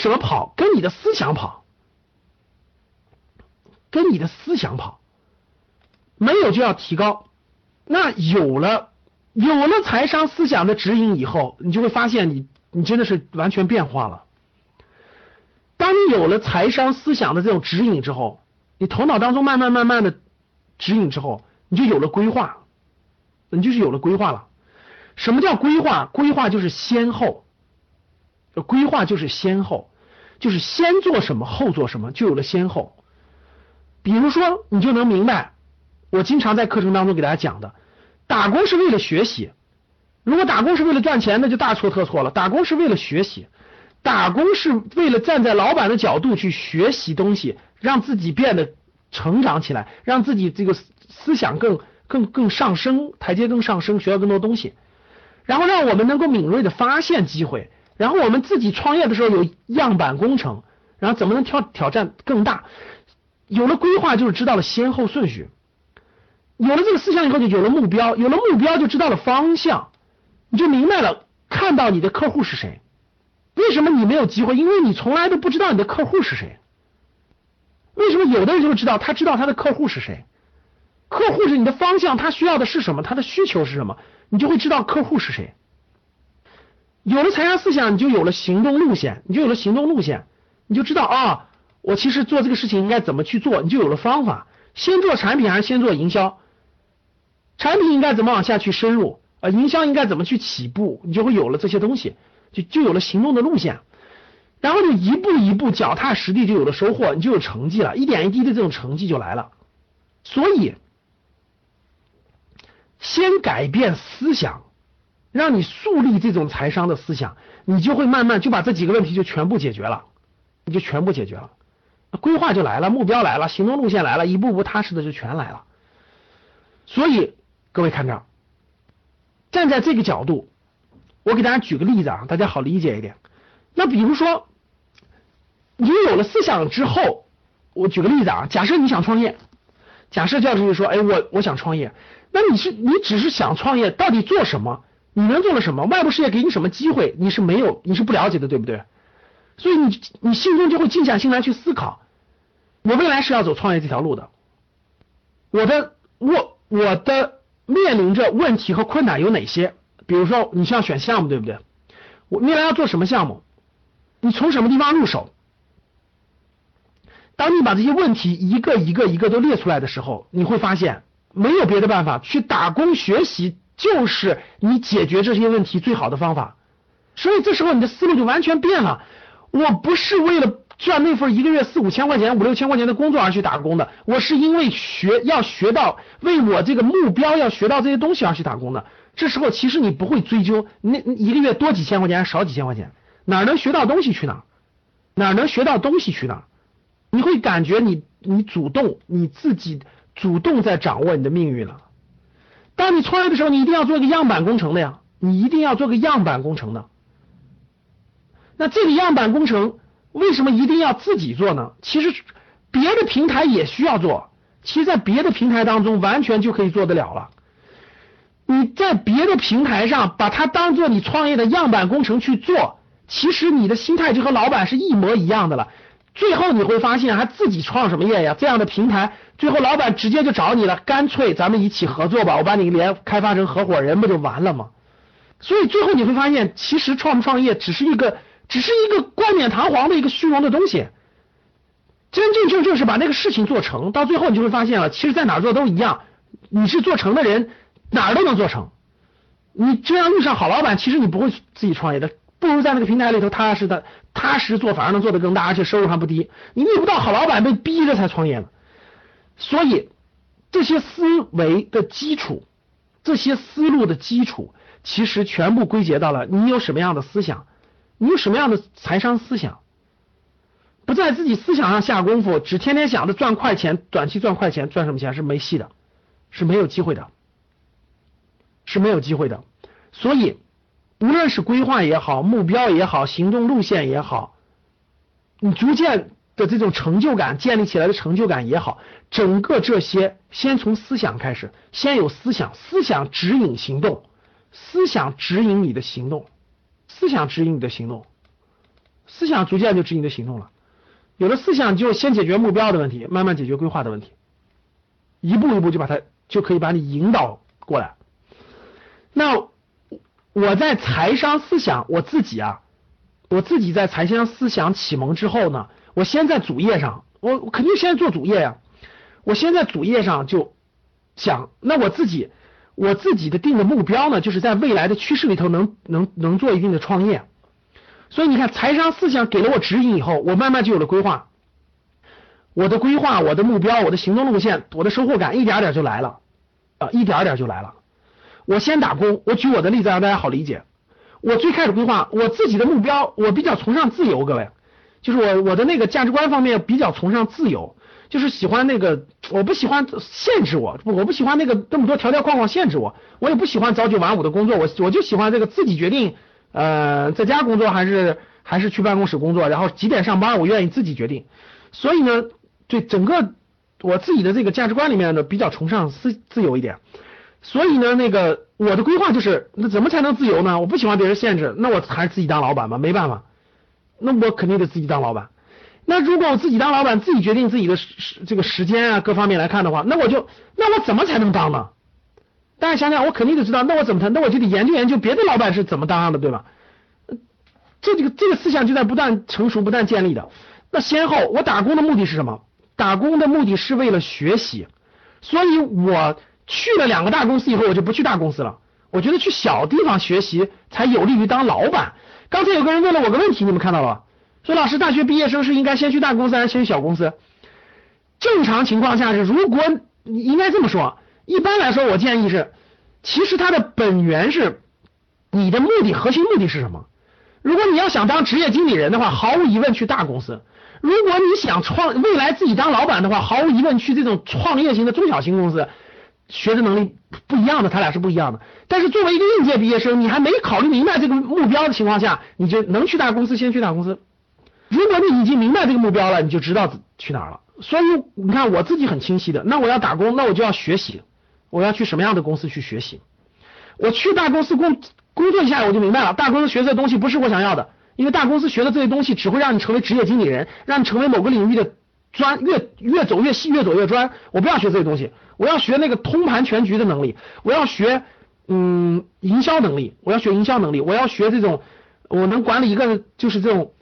什么跑？跟你的思想跑，跟你的思想跑。没有就要提高，那有了有了财商思想的指引以后，你就会发现你你真的是完全变化了。当你有了财商思想的这种指引之后，你头脑当中慢慢慢慢的指引之后，你就有了规划，你就是有了规划了。什么叫规划？规划就是先后，规划就是先后，就是先做什么后做什么，就有了先后。比如说，你就能明白。我经常在课程当中给大家讲的，打工是为了学习。如果打工是为了赚钱，那就大错特错了。打工是为了学习，打工是为了站在老板的角度去学习东西，让自己变得成长起来，让自己这个思想更更更上升，台阶更上升，学到更多东西，然后让我们能够敏锐的发现机会，然后我们自己创业的时候有样板工程，然后怎么能挑挑战更大？有了规划，就是知道了先后顺序。有了这个思想以后，就有了目标，有了目标就知道了方向，你就明白了，看到你的客户是谁。为什么你没有机会？因为你从来都不知道你的客户是谁。为什么有的人就知道？他知道他的客户是谁，客户是你的方向，他需要的是什么，他的需求是什么，你就会知道客户是谁。有了财商思想，你就有了行动路线，你就有了行动路线，你就知道啊，我其实做这个事情应该怎么去做，你就有了方法。先做产品还是先做营销？产品应该怎么往下去深入啊？营销应该怎么去起步？你就会有了这些东西，就就有了行动的路线，然后就一步一步脚踏实地，就有了收获，你就有成绩了，一点一滴的这种成绩就来了。所以，先改变思想，让你树立这种财商的思想，你就会慢慢就把这几个问题就全部解决了，你就全部解决了，规划就来了，目标来了，行动路线来了，一步步踏实的就全来了。所以。各位看着，站在这个角度，我给大家举个例子啊，大家好理解一点。那比如说，你有了思想之后，我举个例子啊，假设你想创业，假设教授就说，哎，我我想创业，那你是你只是想创业，到底做什么？你能做了什么？外部世界给你什么机会？你是没有，你是不了解的，对不对？所以你你心中就会静下心来去思考，我未来是要走创业这条路的，我的我我的。面临着问题和困难有哪些？比如说，你需要选项目，对不对？我未来要做什么项目？你从什么地方入手？当你把这些问题一个一个一个都列出来的时候，你会发现没有别的办法，去打工学习就是你解决这些问题最好的方法。所以这时候你的思路就完全变了。我不是为了。赚那份一个月四五千块钱、五六千块钱的工作而去打工的，我是因为学要学到为我这个目标要学到这些东西而去打工的。这时候其实你不会追究那一个月多几千块钱少几千块钱，哪能学到东西去哪？哪能学到东西去哪？你会感觉你你主动你自己主动在掌握你的命运了。当你创业的时候，你一定要做一个样板工程的呀，你一定要做个样板工程的。那这个样板工程。为什么一定要自己做呢？其实别的平台也需要做，其实，在别的平台当中完全就可以做得了了。你在别的平台上把它当做你创业的样板工程去做，其实你的心态就和老板是一模一样的了。最后你会发现，还自己创什么业呀？这样的平台，最后老板直接就找你了，干脆咱们一起合作吧，我把你连开发成合伙人，不就完了吗？所以最后你会发现，其实创不创业只是一个。只是一个冠冕堂皇的一个虚荣的东西，真真正正是把那个事情做成，到最后你就会发现了，其实在哪做都一样。你是做成的人，哪儿都能做成。你这样遇上好老板，其实你不会自己创业的，不如在那个平台里头踏实的踏实做，反而能做得更大，而且收入还不低。你遇不到好老板，被逼着才创业呢。所以这些思维的基础，这些思路的基础，其实全部归结到了你有什么样的思想。你有什么样的财商思想？不在自己思想上下功夫，只天天想着赚快钱，短期赚快钱，赚什么钱是没戏的，是没有机会的，是没有机会的。所以，无论是规划也好，目标也好，行动路线也好，你逐渐的这种成就感建立起来的成就感也好，整个这些先从思想开始，先有思想，思想指引行动，思想指引你的行动。思想指引你的行动，思想逐渐就指引你的行动了。有了思想，就先解决目标的问题，慢慢解决规划的问题，一步一步就把它就可以把你引导过来。那我在财商思想，我自己啊，我自己在财商思想启蒙之后呢，我先在主页上，我我肯定先做主页呀。我先在主页上就讲，那我自己我自己的定的目标呢，就是在未来的趋势里头能能能做一定的创业。所以你看，财商思想给了我指引以后，我慢慢就有了规划。我的规划、我的目标、我的行动路线、我的收获感，一点点就来了啊，一点点就来了。我先打工，我举我的例子让大家好理解。我最开始规划我自己的目标，我比较崇尚自由，各位，就是我我的那个价值观方面比较崇尚自由，就是喜欢那个，我不喜欢限制我，我不喜欢那个那么多条条框框限制我，我也不喜欢早九晚五的工作，我我就喜欢这个自己决定。呃，在家工作还是还是去办公室工作，然后几点上班，我愿意自己决定。所以呢，对整个我自己的这个价值观里面呢，比较崇尚自自由一点。所以呢，那个我的规划就是，那怎么才能自由呢？我不喜欢别人限制，那我还是自己当老板吧，没办法。那我肯定得自己当老板。那如果我自己当老板，自己决定自己的时这个时间啊各方面来看的话，那我就那我怎么才能当呢？大家想想，我肯定得知道，那我怎么谈？那我就得研究研究别的老板是怎么当的，对吧？这这个这个思想就在不断成熟、不断建立的。那先后，我打工的目的是什么？打工的目的是为了学习，所以我去了两个大公司以后，我就不去大公司了。我觉得去小地方学习才有利于当老板。刚才有个人问了我个问题，你们看到了？说老师，大学毕业生是应该先去大公司还是先去小公司？正常情况下是，如果你应该这么说。一般来说，我建议是，其实它的本源是你的目的，核心目的是什么？如果你要想当职业经理人的话，毫无疑问去大公司；如果你想创未来自己当老板的话，毫无疑问去这种创业型的中小型公司，学的能力不一样的，他俩是不一样的。但是作为一个应届毕业生，你还没考虑明白这个目标的情况下，你就能去大公司，先去大公司。如果你已经明白这个目标了，你就知道去哪儿了。所以你看，我自己很清晰的，那我要打工，那我就要学习。我要去什么样的公司去学习？我去大公司工工作一下，我就明白了。大公司学这东西不是我想要的，因为大公司学的这些东西只会让你成为职业经理人，让你成为某个领域的专，越越走越细，越走越专。我不要学这些东西，我要学那个通盘全局的能力，我要学嗯营销能力，我要学营销能力，我要学这种我能管理一个就是这种。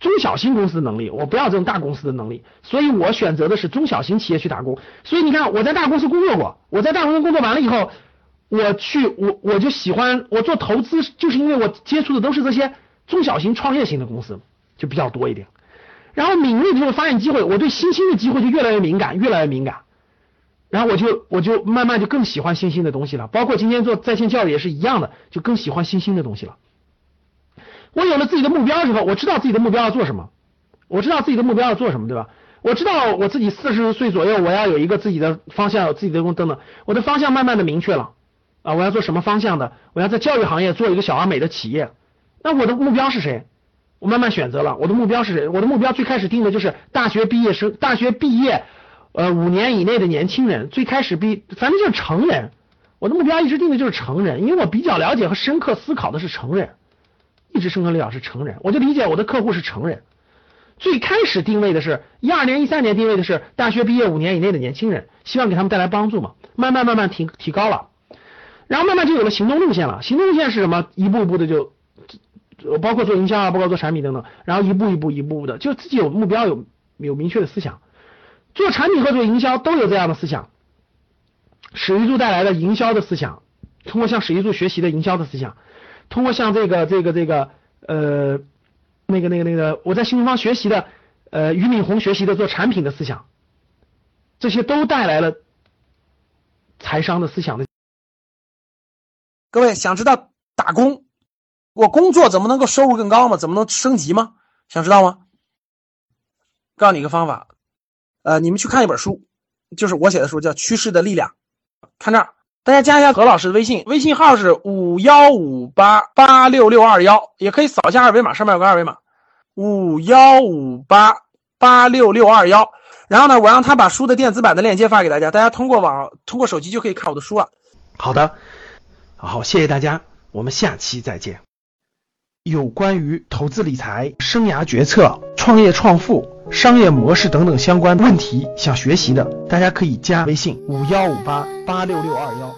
中小型公司的能力，我不要这种大公司的能力，所以我选择的是中小型企业去打工。所以你看，我在大公司工作过，我在大公司工作完了以后，我去我我就喜欢我做投资，就是因为我接触的都是这些中小型创业型的公司，就比较多一点。然后敏锐的时候发现机会，我对新兴的机会就越来越敏感，越来越敏感。然后我就我就慢慢就更喜欢新兴的东西了，包括今天做在线教育也是一样的，就更喜欢新兴的东西了。我有了自己的目标之后，我知道自己的目标要做什么，我知道自己的目标要做什么，对吧？我知道我自己四十岁左右，我要有一个自己的方向，有自己的工等等，我的方向慢慢的明确了啊，我要做什么方向的？我要在教育行业做一个小而美的企业。那我的目标是谁？我慢慢选择了，我的目标是谁？我的目标最开始定的就是大学毕业生，大学毕业呃五年以内的年轻人，最开始毕反正就是成人。我的目标一直定的就是成人，因为我比较了解和深刻思考的是成人。一直生存力导是成人，我就理解我的客户是成人。最开始定位的是一二年、一三年定位的是大学毕业五年以内的年轻人，希望给他们带来帮助嘛。慢慢慢慢提提高了，然后慢慢就有了行动路线了。行动路线是什么？一步一步的就包括做营销啊，包括做产品等等，然后一步一步一步步的，就自己有目标，有有明确的思想。做产品和做营销都有这样的思想。史玉柱带来的营销的思想，通过向史玉柱学习的营销的思想。通过向这个这个这个呃那个那个那个我在新东方学习的呃俞敏洪学习的做产品的思想，这些都带来了财商的思想的。各位想知道打工我工作怎么能够收入更高吗？怎么能升级吗？想知道吗？告诉你一个方法，呃，你们去看一本书，就是我写的书，叫《趋势的力量》，看这儿。大家加一下何老师的微信，微信号是五幺五八八六六二幺，也可以扫一下二维码，上面有个二维码，五幺五八八六六二幺。然后呢，我让他把书的电子版的链接发给大家，大家通过网通过手机就可以看我的书了。好的，好，谢谢大家，我们下期再见。有关于投资理财、生涯决策、创业创富、商业模式等等相关问题想学习的，大家可以加微信五幺五八八六六二幺。